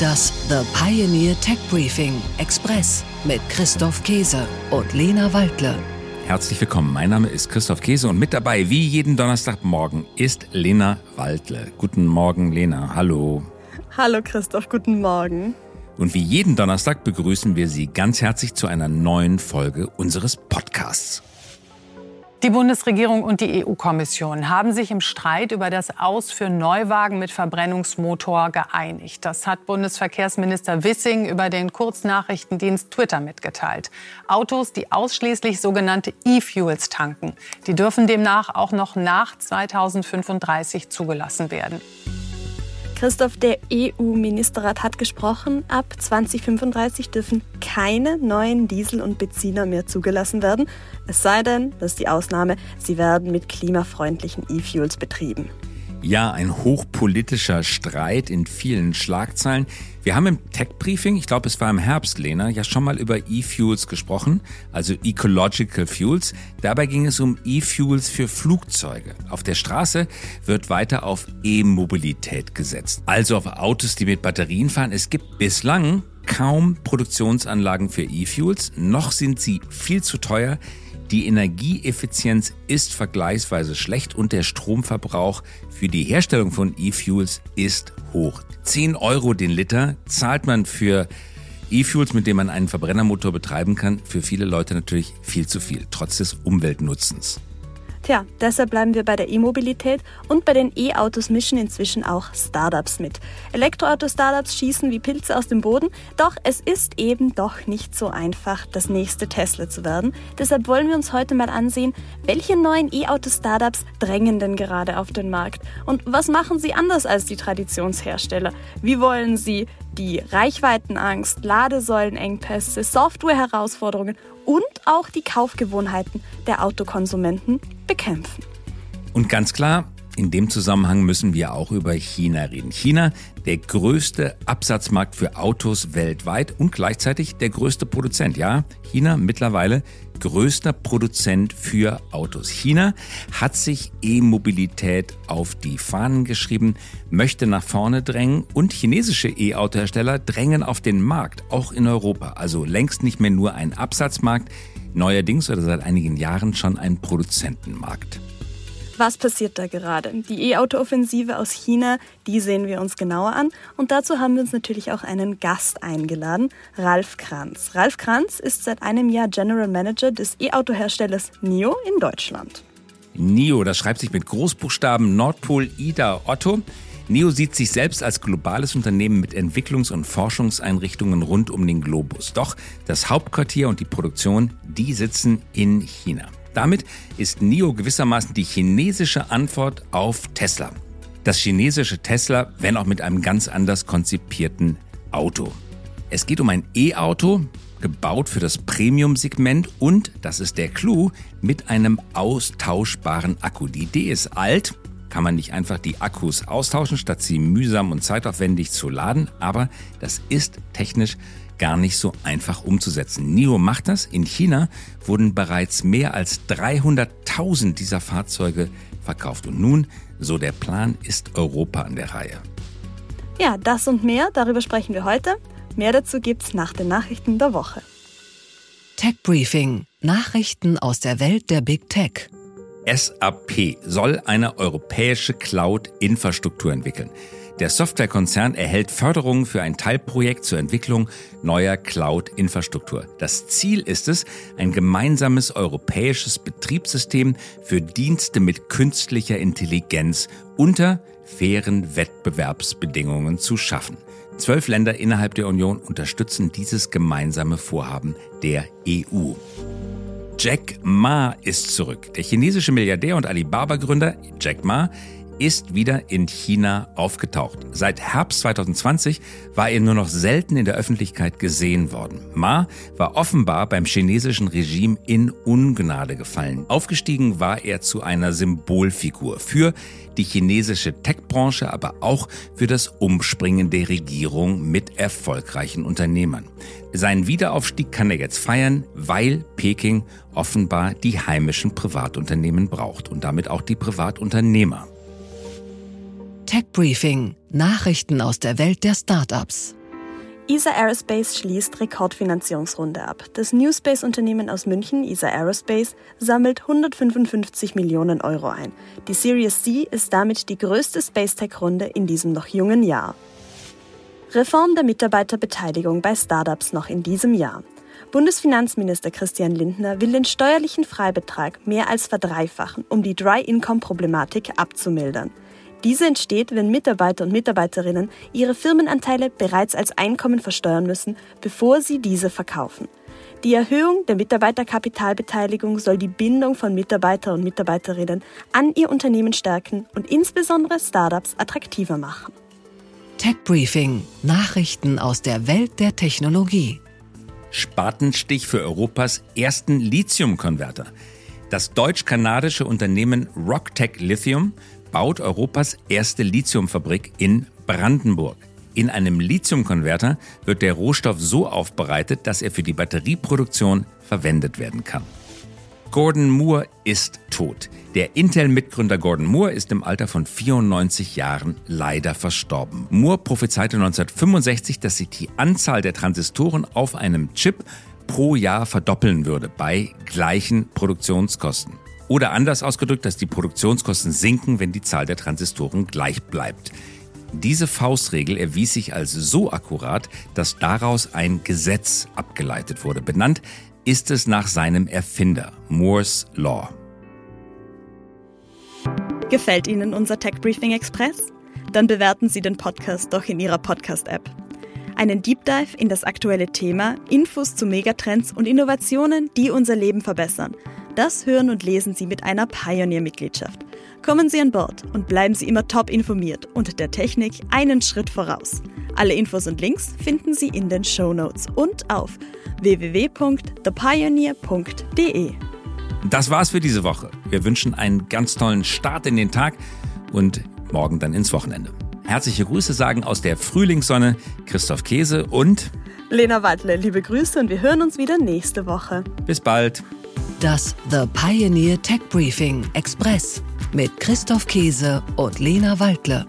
Das The Pioneer Tech Briefing Express mit Christoph Käse und Lena Waldle. Herzlich willkommen. Mein Name ist Christoph Käse und mit dabei, wie jeden Donnerstagmorgen, ist Lena Waldle. Guten Morgen, Lena. Hallo. Hallo, Christoph. Guten Morgen. Und wie jeden Donnerstag begrüßen wir Sie ganz herzlich zu einer neuen Folge unseres Podcasts. Die Bundesregierung und die EU-Kommission haben sich im Streit über das Aus für Neuwagen mit Verbrennungsmotor geeinigt. Das hat Bundesverkehrsminister Wissing über den Kurznachrichtendienst Twitter mitgeteilt. Autos, die ausschließlich sogenannte E-Fuels tanken, die dürfen demnach auch noch nach 2035 zugelassen werden. Christoph, der EU-Ministerrat hat gesprochen, ab 2035 dürfen keine neuen Diesel und Benziner mehr zugelassen werden. Es sei denn, das ist die Ausnahme, sie werden mit klimafreundlichen E-Fuels betrieben. Ja, ein hochpolitischer Streit in vielen Schlagzeilen. Wir haben im Tech-Briefing, ich glaube es war im Herbst, Lena, ja schon mal über E-Fuels gesprochen, also Ecological Fuels. Dabei ging es um E-Fuels für Flugzeuge. Auf der Straße wird weiter auf E-Mobilität gesetzt, also auf Autos, die mit Batterien fahren. Es gibt bislang kaum Produktionsanlagen für E-Fuels, noch sind sie viel zu teuer. Die Energieeffizienz ist vergleichsweise schlecht und der Stromverbrauch für die Herstellung von E-Fuels ist hoch. 10 Euro den Liter zahlt man für E-Fuels, mit denen man einen Verbrennermotor betreiben kann. Für viele Leute natürlich viel zu viel, trotz des Umweltnutzens. Tja, deshalb bleiben wir bei der E-Mobilität und bei den E-Autos mischen inzwischen auch Startups mit. Elektroauto-Startups schießen wie Pilze aus dem Boden, doch es ist eben doch nicht so einfach, das nächste Tesla zu werden. Deshalb wollen wir uns heute mal ansehen, welche neuen E-Auto-Startups drängen denn gerade auf den Markt und was machen sie anders als die Traditionshersteller? Wie wollen sie die Reichweitenangst, Ladesäulenengpässe, Softwareherausforderungen und auch die Kaufgewohnheiten der Autokonsumenten bekämpfen. Und ganz klar, in dem Zusammenhang müssen wir auch über China reden. China, der größte Absatzmarkt für Autos weltweit und gleichzeitig der größte Produzent. Ja, China mittlerweile größter Produzent für Autos. China hat sich E-Mobilität auf die Fahnen geschrieben, möchte nach vorne drängen und chinesische E-Autohersteller drängen auf den Markt, auch in Europa. Also längst nicht mehr nur ein Absatzmarkt, neuerdings oder seit einigen Jahren schon ein Produzentenmarkt. Was passiert da gerade? Die E-Auto-Offensive aus China, die sehen wir uns genauer an. Und dazu haben wir uns natürlich auch einen Gast eingeladen, Ralf Kranz. Ralf Kranz ist seit einem Jahr General Manager des E-Auto-Herstellers NIO in Deutschland. NIO, das schreibt sich mit Großbuchstaben Nordpol Ida Otto. NIO sieht sich selbst als globales Unternehmen mit Entwicklungs- und Forschungseinrichtungen rund um den Globus. Doch das Hauptquartier und die Produktion, die sitzen in China. Damit ist NIO gewissermaßen die chinesische Antwort auf Tesla. Das chinesische Tesla, wenn auch mit einem ganz anders konzipierten Auto. Es geht um ein E-Auto, gebaut für das Premium-Segment und, das ist der Clou, mit einem austauschbaren Akku. Die Idee ist alt, kann man nicht einfach die Akkus austauschen, statt sie mühsam und zeitaufwendig zu laden, aber das ist technisch gar nicht so einfach umzusetzen. NIO macht das. In China wurden bereits mehr als 300.000 dieser Fahrzeuge verkauft. Und nun, so der Plan, ist Europa an der Reihe. Ja, das und mehr, darüber sprechen wir heute. Mehr dazu gibt's nach den Nachrichten der Woche. Tech Briefing: Nachrichten aus der Welt der Big Tech. SAP soll eine europäische Cloud-Infrastruktur entwickeln. Der Softwarekonzern erhält Förderungen für ein Teilprojekt zur Entwicklung neuer Cloud-Infrastruktur. Das Ziel ist es, ein gemeinsames europäisches Betriebssystem für Dienste mit künstlicher Intelligenz unter fairen Wettbewerbsbedingungen zu schaffen. Zwölf Länder innerhalb der Union unterstützen dieses gemeinsame Vorhaben der EU. Jack Ma ist zurück. Der chinesische Milliardär und Alibaba-Gründer Jack Ma ist wieder in China aufgetaucht. Seit Herbst 2020 war er nur noch selten in der Öffentlichkeit gesehen worden. Ma war offenbar beim chinesischen Regime in Ungnade gefallen. Aufgestiegen war er zu einer Symbolfigur für die chinesische Tech-Branche, aber auch für das Umspringen der Regierung mit erfolgreichen Unternehmern. Seinen Wiederaufstieg kann er jetzt feiern, weil Peking offenbar die heimischen Privatunternehmen braucht und damit auch die Privatunternehmer. Tech Briefing: Nachrichten aus der Welt der Startups. ESA Aerospace schließt Rekordfinanzierungsrunde ab. Das New Space-Unternehmen aus München, ESA Aerospace, sammelt 155 Millionen Euro ein. Die Series C ist damit die größte Space-Tech-Runde in diesem noch jungen Jahr. Reform der Mitarbeiterbeteiligung bei Startups noch in diesem Jahr. Bundesfinanzminister Christian Lindner will den steuerlichen Freibetrag mehr als verdreifachen, um die Dry-Income-Problematik abzumildern. Diese entsteht, wenn Mitarbeiter und Mitarbeiterinnen ihre Firmenanteile bereits als Einkommen versteuern müssen, bevor sie diese verkaufen. Die Erhöhung der Mitarbeiterkapitalbeteiligung soll die Bindung von Mitarbeiter und Mitarbeiterinnen an ihr Unternehmen stärken und insbesondere Startups attraktiver machen. Tech Briefing: Nachrichten aus der Welt der Technologie. Spatenstich für Europas ersten Lithiumkonverter. Das deutsch-kanadische Unternehmen Rocktech Lithium baut Europas erste Lithiumfabrik in Brandenburg. In einem Lithiumkonverter wird der Rohstoff so aufbereitet, dass er für die Batterieproduktion verwendet werden kann. Gordon Moore ist tot. Der Intel-Mitgründer Gordon Moore ist im Alter von 94 Jahren leider verstorben. Moore prophezeite 1965, dass sich die Anzahl der Transistoren auf einem Chip pro Jahr verdoppeln würde bei gleichen Produktionskosten. Oder anders ausgedrückt, dass die Produktionskosten sinken, wenn die Zahl der Transistoren gleich bleibt. Diese Faustregel erwies sich als so akkurat, dass daraus ein Gesetz abgeleitet wurde. Benannt ist es nach seinem Erfinder, Moore's Law. Gefällt Ihnen unser Tech Briefing Express? Dann bewerten Sie den Podcast doch in Ihrer Podcast-App. Einen Deep Dive in das aktuelle Thema, Infos zu Megatrends und Innovationen, die unser Leben verbessern – das hören und lesen Sie mit einer Pioneer-Mitgliedschaft. Kommen Sie an Bord und bleiben Sie immer top informiert und der Technik einen Schritt voraus. Alle Infos und Links finden Sie in den Show Notes und auf www.thepioneer.de. Das war's für diese Woche. Wir wünschen einen ganz tollen Start in den Tag und morgen dann ins Wochenende. Herzliche Grüße sagen aus der Frühlingssonne Christoph Käse und Lena Wadle. Liebe Grüße und wir hören uns wieder nächste Woche. Bis bald. Das The Pioneer Tech Briefing Express mit Christoph Käse und Lena Waldle.